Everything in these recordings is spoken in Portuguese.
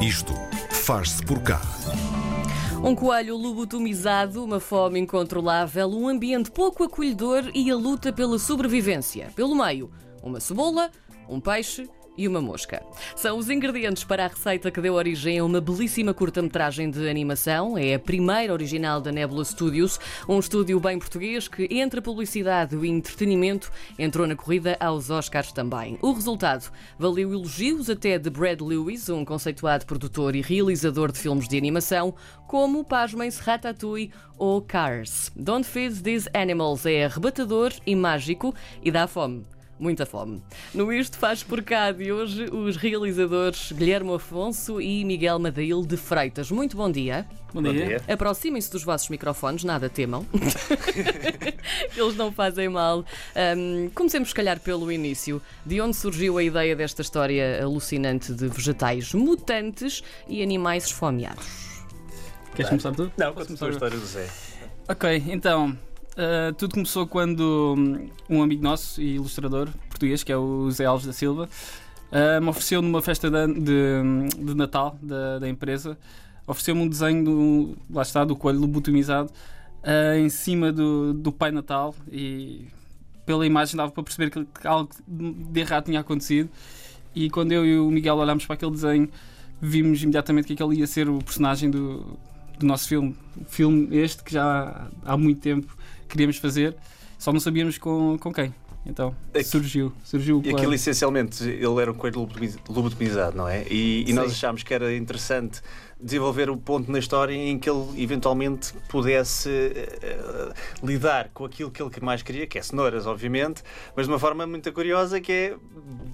Isto faz-se por cá. Um coelho lobotomizado, uma fome incontrolável, um ambiente pouco acolhedor e a luta pela sobrevivência. Pelo meio, uma cebola, um peixe e uma mosca. São os ingredientes para a receita que deu origem a uma belíssima curta-metragem de animação. É a primeira original da Nebula Studios, um estúdio bem português que, entre a publicidade e entretenimento, entrou na corrida aos Oscars também. O resultado valeu elogios até de Brad Lewis, um conceituado produtor e realizador de filmes de animação, como, pasmem-se, Ratatouille ou Cars. Don't Feed These Animals é arrebatador e mágico e dá fome muita fome. No Isto Faz Por Cá de hoje, os realizadores Guilherme Afonso e Miguel Madail de Freitas. Muito bom dia. Bom dia. Aproximem-se dos vossos microfones, nada temam. Eles não fazem mal. Um, comecemos, se calhar, pelo início. De onde surgiu a ideia desta história alucinante de vegetais mutantes e animais esfomeados? Queres começar tu? Não, conta a história do Zé. Ok, então. Uh, tudo começou quando um amigo nosso e ilustrador português, que é o Zé Alves da Silva, uh, me ofereceu numa festa de, de, de Natal da, da empresa, ofereceu-me um desenho do, lá está, do coelho lobotomizado uh, em cima do, do Pai Natal e pela imagem dava para perceber que, que algo de errado tinha acontecido e quando eu e o Miguel olhámos para aquele desenho vimos imediatamente que aquele ia ser o personagem do, do nosso filme. Filme este que já há muito tempo queríamos fazer, só não sabíamos com, com quem. Então Aqui, surgiu, surgiu E aquilo essencialmente ele era um coelho lobotomizado, não é? E, e nós achámos que era interessante desenvolver o ponto na história em que ele eventualmente pudesse uh, lidar com aquilo que ele mais queria, que é cenouras, obviamente, mas de uma forma muito curiosa que é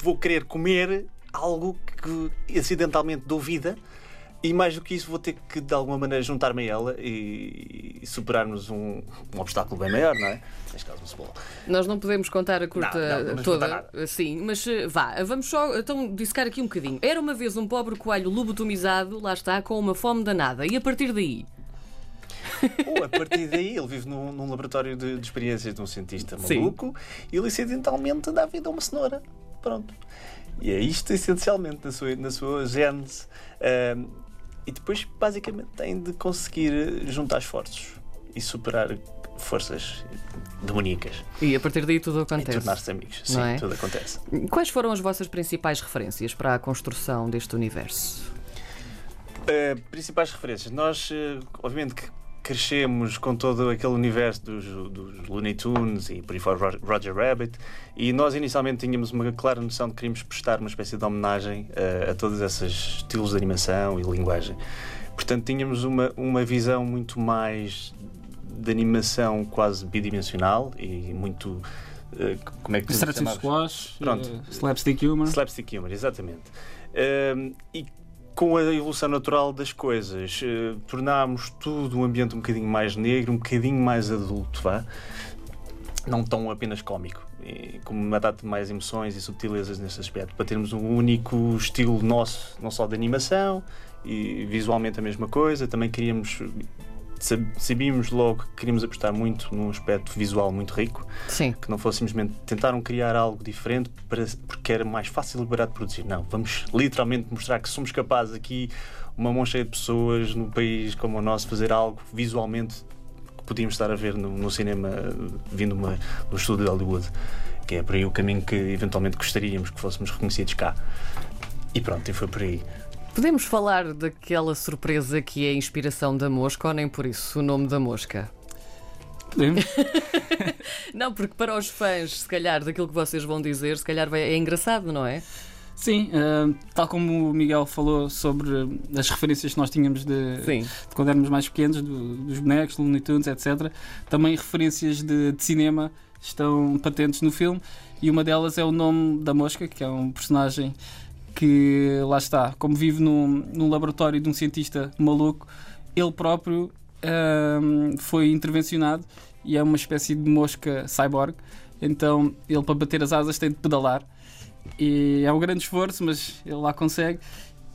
vou querer comer algo que acidentalmente dou vida e mais do que isso, vou ter que de alguma maneira juntar-me a ela e, e superarmos um, um, obstáculo bem maior, não é? Neste caso, uma cebola. Nós não podemos contar a curta não, não toda, sim, mas eh, vá, vamos só então dissecar aqui um bocadinho. Era uma vez um pobre coelho lobotomizado, lá está, com uma fome danada, e a partir daí? Ou a partir daí ele vive num, num laboratório de, de, experiências de um cientista maluco sim. e ele acidentalmente dá vida a uma cenoura. Pronto. E é isto essencialmente na sua, na sua gênese. Uh, e depois, basicamente, tem de conseguir juntar esforços e superar forças demoníacas. E a partir daí tudo acontece. E tornar-se amigos. Sim, é? tudo acontece. Quais foram as vossas principais referências para a construção deste universo? Uh, principais referências. Nós, uh, obviamente, que crescemos com todo aquele universo dos, dos Looney Tunes e por aí fora Roger Rabbit e nós inicialmente tínhamos uma clara noção de que queríamos prestar uma espécie de homenagem a, a todos esses estilos de animação e linguagem. Portanto, tínhamos uma, uma visão muito mais de animação quase bidimensional e muito uh, como é que Strategic Squash, Pronto. Uh, Slapstick Humor. Slapstick Humor, exatamente. Uh, e com a evolução natural das coisas, uh, tornámos tudo um ambiente um bocadinho mais negro, um bocadinho mais adulto, vá? não tão apenas cómico, e com uma data de mais emoções e subtilezas nesse aspecto, para termos um único estilo nosso, não só de animação e visualmente a mesma coisa, também queríamos sabíamos logo que queríamos apostar muito num aspecto visual muito rico. Sim. Que não fosse simplesmente tentaram criar algo diferente para, porque era mais fácil e barato de produzir. Não, vamos literalmente mostrar que somos capazes aqui, uma mão cheia de pessoas, num país como o nosso, fazer algo visualmente que podíamos estar a ver no, no cinema vindo uma, do estúdio de Hollywood. Que é por aí o caminho que eventualmente gostaríamos que fôssemos reconhecidos cá. E pronto, e foi por aí. Podemos falar daquela surpresa que é a inspiração da mosca ou nem por isso o nome da mosca? Podemos. não, porque para os fãs, se calhar, daquilo que vocês vão dizer, se calhar é engraçado, não é? Sim, uh, tal como o Miguel falou sobre as referências que nós tínhamos de, de quando éramos mais pequenos, do, dos bonecos, Looney Tunes, etc. Também referências de, de, cinema estão patentes no filme e uma delas é o nome da mosca, que é um personagem que lá está, como vive num, num laboratório de um cientista maluco, ele próprio um, foi intervencionado e é uma espécie de mosca cyborg. Então ele para bater as asas tem de pedalar. E é um grande esforço, mas ele lá consegue.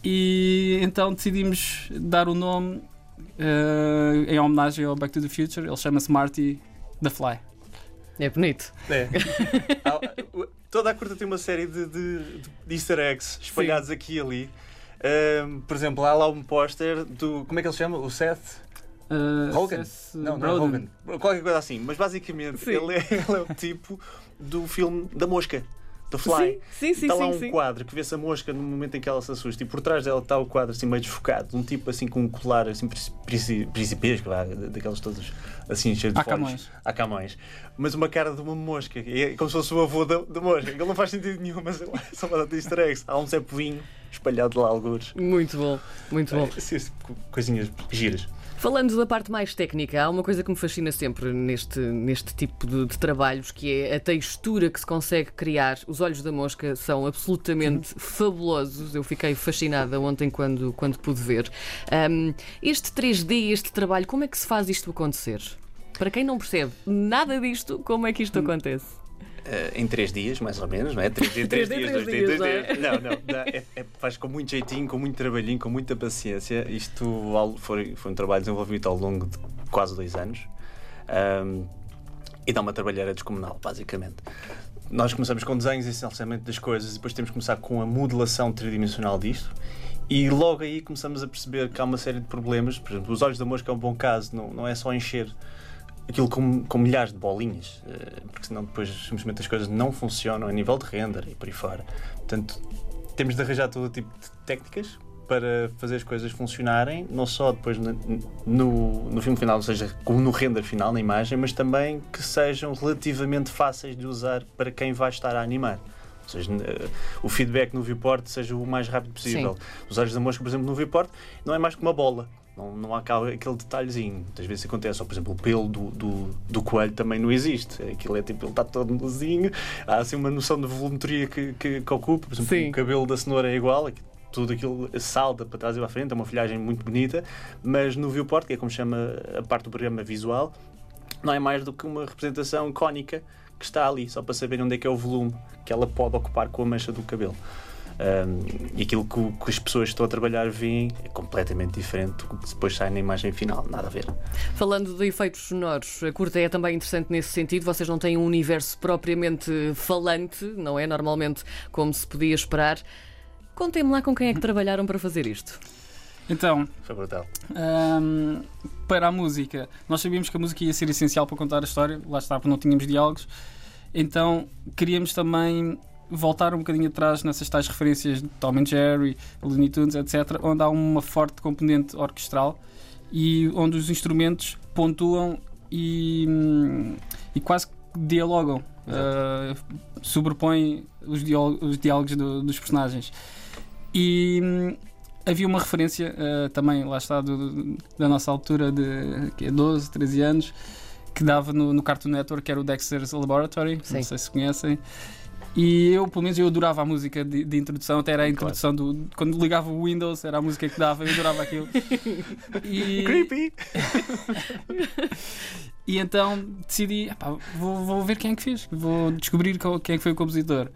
E então decidimos dar o nome uh, em homenagem ao Back to the Future. Ele chama-se Marty the Fly. É bonito. É. Toda a curta tem uma série de, de, de easter eggs espalhados Sim. aqui e ali. Uh, por exemplo, há lá um póster do. Como é que ele se chama? O Seth? Uh, Hogan? Não, não é Hogan. Qualquer coisa assim. Mas basicamente ele é, ele é o tipo do filme da mosca. The Fly. Sim, sim, está lá sim, um sim. quadro que vê-se a mosca no momento em que ela se assusta e por trás dela está o quadro assim meio desfocado, um tipo assim com um colar assim principesco, daquelas todas assim cheios de Há Camões. Há Camões. Mas uma cara de uma mosca, é como se fosse o avô da, da mosca. Ele não faz sentido nenhum, mas só uma de easter eggs. Há um Zé Povinho espalhado lá alguns. Muito bom, muito bom. É, coisinhas giras. Falando da parte mais técnica, há uma coisa que me fascina sempre neste, neste tipo de, de, trabalhos, que é a textura que se consegue criar. Os olhos da mosca são absolutamente fabulosos. Eu fiquei fascinada ontem quando, quando pude ver. Um, este 3D, este trabalho, como é que se faz isto acontecer? Para quem não percebe nada disto, como é que isto acontece? Uh, em três dias, mais ou menos, não é? Três, dias, três, dias, dois dias, dois dias. Não, não, não é, é, faz com muito jeitinho, com muito trabalhinho, com muita paciência. Isto foi, foi um trabalho desenvolvido ao longo de quase dois anos um, e dá uma trabalheira descomunal, basicamente. Nós começamos com desenhos essencialmente das coisas e depois temos que começar com a modelação tridimensional disto. E logo aí começamos a perceber que há uma série de problemas. Por exemplo, os olhos da mosca é um bom caso, não, não é só encher aquilo com, com milhares de bolinhas, eh, porque senão depois simplesmente as coisas não funcionam a nível de render e por aí fora. Portanto, temos de arranjar todo tipo de técnicas para fazer as coisas funcionarem, não só depois no, no, no filme final, ou seja, como no render final, na imagem, mas também que sejam relativamente fáceis de usar para quem vai estar a animar. Ou seja, eh, o feedback no viewport seja o mais rápido possível. Sim. Os olhos da mosca, por exemplo, no viewport, não é mais que uma bola. Não, não há aquele detalhezinho. Muitas vezes acontece. Ou, por exemplo, o pelo do, do, do coelho também não existe. Aquilo é tipo, ele está todo nozinho. Há assim uma noção de volumetria que, que, que ocupa. Por exemplo, Sim. o cabelo da cenoura é igual. Tudo aquilo salta para trás e para a frente. É uma folhagem muito bonita. Mas no viewport, que é como chama a parte do programa visual, não é mais do que uma representação cónica que está ali, só para saber onde é que é o volume que ela pode ocupar com a mancha do cabelo. Um, e aquilo que, que, as pessoas que estão a trabalhar veem é completamente diferente do que depois sai na imagem final, nada a ver. Falando de efeitos sonoros, a curta é também interessante nesse sentido. Vocês não têm um universo propriamente falante, não é? Normalmente, como se podia esperar. Contem-me lá com quem é que trabalharam para fazer isto. Então, foi brutal. Um, para a música, nós sabíamos que a música ia ser essencial para contar a história, lá está, porque não tínhamos diálogos. Então, queríamos também voltar um bocadinho atrás nessas tais referências de Tom and Jerry, Looney Tunes, etc., onde há uma forte componente orquestral e onde os instrumentos pontuam e, e quase dialogam, uh, sobrepõem os, diálogos, os diálogos do, dos personagens. E havia uma referência uh, também, lá está, do, da nossa altura de que é 12, 13 anos, que dava no, no Cartoon Network, que era o Dexter's Laboratory, Sim. não sei se conhecem. E eu, pelo menos, eu adorava a música de, de introdução, até era a introdução claro. do. Quando ligava o Windows, era a música que dava, eu adorava aquilo. E... Creepy! e então decidi, vou, vou ver quem é que fez, vou descobrir quem é que foi o compositor.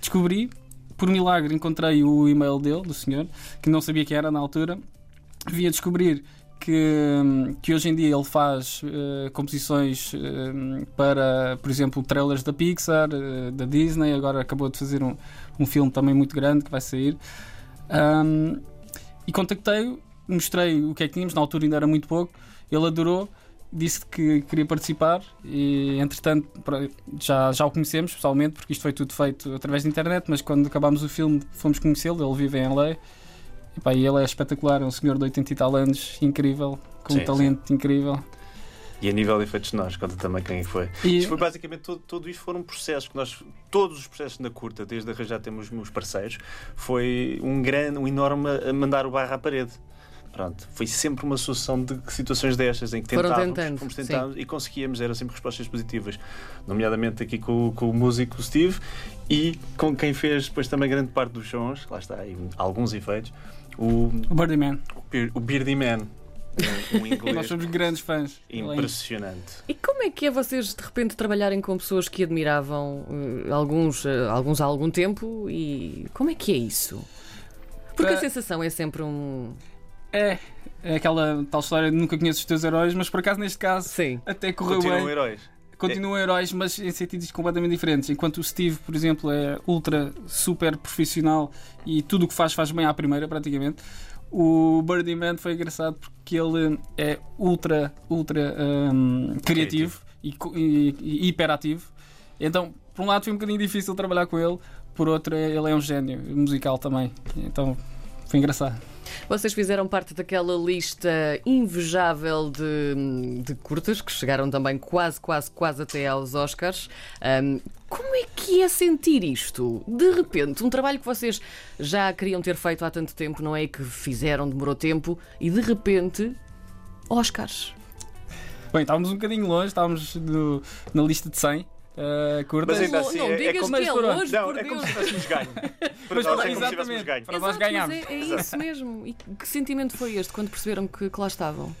Descobri, por milagre, encontrei o e-mail dele, do senhor, que não sabia quem era na altura. Via descobrir que, que hoje em dia ele faz uh, composições uh, para, por exemplo, trailers da Pixar, uh, da Disney, agora acabou de fazer um, um filme também muito grande que vai sair. Um, e contactei-o, mostrei o que é que tínhamos, na altura ainda era muito pouco, ele adorou, disse que queria participar e, entretanto, já, já o conhecemos pessoalmente, porque isto foi tudo feito através da internet, mas quando acabámos o filme fomos conhecê-lo, ele vive em LA e, pá, ele é espetacular, é um senhor de 80 e tal anos, incrível, com sim, um talento sim. incrível. E a nível de efeitos nós, conta também quem foi. E... Isto foi basicamente tudo, tudo isto foram processos que nós, todos os processos na curta, desde arranjar temos meus parceiros, foi um grande, um enorme mandar o barro à parede. Pronto, foi sempre uma sucessão de situações destas em que tentávamos, tentando, fomos tentando e conseguíamos, eram sempre respostas positivas, nomeadamente aqui com, com, o músico Steve e com quem fez depois também grande parte dos sons, lá está, alguns efeitos, o, o Birdie Man. O, Birdie Man. Um, um inglês. Nós somos grandes fãs. Impressionante. E como é que é vocês de repente trabalharem com pessoas que admiravam uh, alguns, uh, alguns há algum tempo e como é que é isso? Porque a sensação é sempre um. É, é aquela tal história de nunca conheces os teus heróis, mas por acaso neste caso Sim. até correu Continuam bem. heróis. continuam heróis, mas em sentidos completamente diferentes. Enquanto o Steve, por exemplo, é ultra, super profissional e tudo o que faz, faz bem à primeira, praticamente. O Birdie Man foi engraçado porque ele é ultra, ultra um, criativo, criativo. E, e, e hiperativo. Então, por um lado, foi um bocadinho difícil trabalhar com ele, por outro, ele é um gênio musical também. Então, foi engraçado. Vocês fizeram parte daquela lista invejável de, de curtas que chegaram também quase, quase, quase até aos Oscars. Um, como é que é sentir isto? De repente, um trabalho que vocês já queriam ter feito há tanto tempo, não é? Que fizeram, demorou tempo, e de repente, Oscars. Bem, estávamos um bocadinho longe, estávamos no, na lista de 100 uh, curtas. Mas ainda assim, não, é, é como, que é longe, não, é como se tivéssemos ganho. Para nós é como se tivéssemos ganho. Para nós ganhámos. É, é isso mesmo. E que sentimento foi este quando perceberam que, que lá estavam?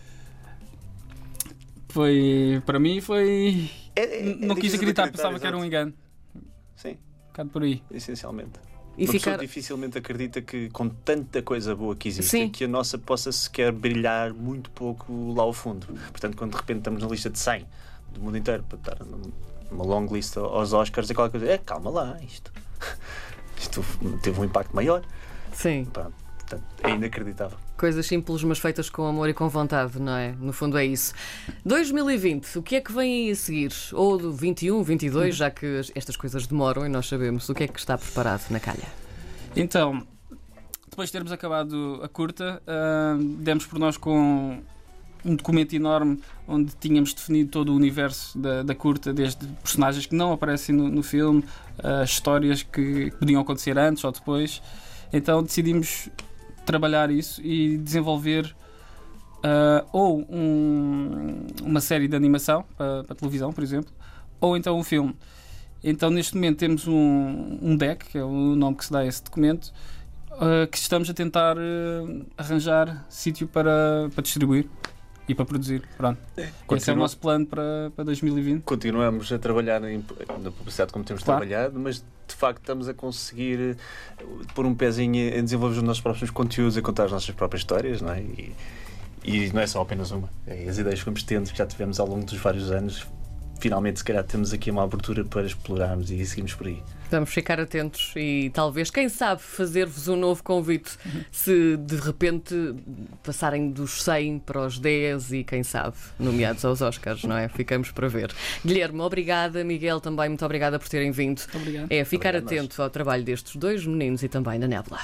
Foi, para mim, foi. É, é, não quis acreditar, pensava que era um engano. Sim. Um bocado por aí. Essencialmente. E Uma ficar... pessoa dificilmente acredita que com tanta coisa boa que existe, Sim. que a nossa possa sequer brilhar muito pouco lá ao fundo. Portanto, quando de repente estamos na lista de 100 do mundo inteiro para estar uma long list aos Oscars e qualquer coisa. É, calma lá, isto, isto teve um impacto maior. Sim. portanto, é inacreditável. Coisas simples, mas feitas com amor e com vontade, não é? No fundo é isso. 2020, o que é que vem a seguir? Ou do 21, 22, já que estas coisas demoram e nós sabemos, o que é que está preparado na calha? Então, depois de termos acabado a curta, uh, demos por nós com um documento enorme onde tínhamos definido todo o universo da, da curta, desde personagens que não aparecem no, no filme, uh, histórias que podiam acontecer antes ou depois. Então decidimos trabalhar isso e desenvolver uh, ou um, uma série de animação para, para televisão, por exemplo, ou então um filme. Então, neste momento, temos um, um deck, que é o nome que se dá a esse documento, uh, que estamos a tentar uh, arranjar sítio para, para distribuir e para produzir. Pronto. É. Esse é o nosso plano para, para 2020. Continuamos a trabalhar em, na publicidade como temos claro. trabalhado, mas de facto estamos a conseguir eh, pôr um pezinho em desenvolver os nossos próprios conteúdos, a contar as nossas próprias histórias, não é? E, e não é só apenas uma. É as ideias que vamos tendo, que já tivemos ao longo dos vários anos, finalmente, se calhar, temos aqui uma abertura para explorarmos e seguimos por aí. Vamos ficar atentos e talvez, quem sabe, fazer-vos um novo convite se de repente passarem dos 100 para os 10 e quem sabe, nomeados aos Oscars, não é? Ficamos para ver. Guilherme, obrigada. Miguel, também muito obrigada por terem vindo. Obrigado. É ficar Obrigado atento ao trabalho destes dois meninos e também da Nebula.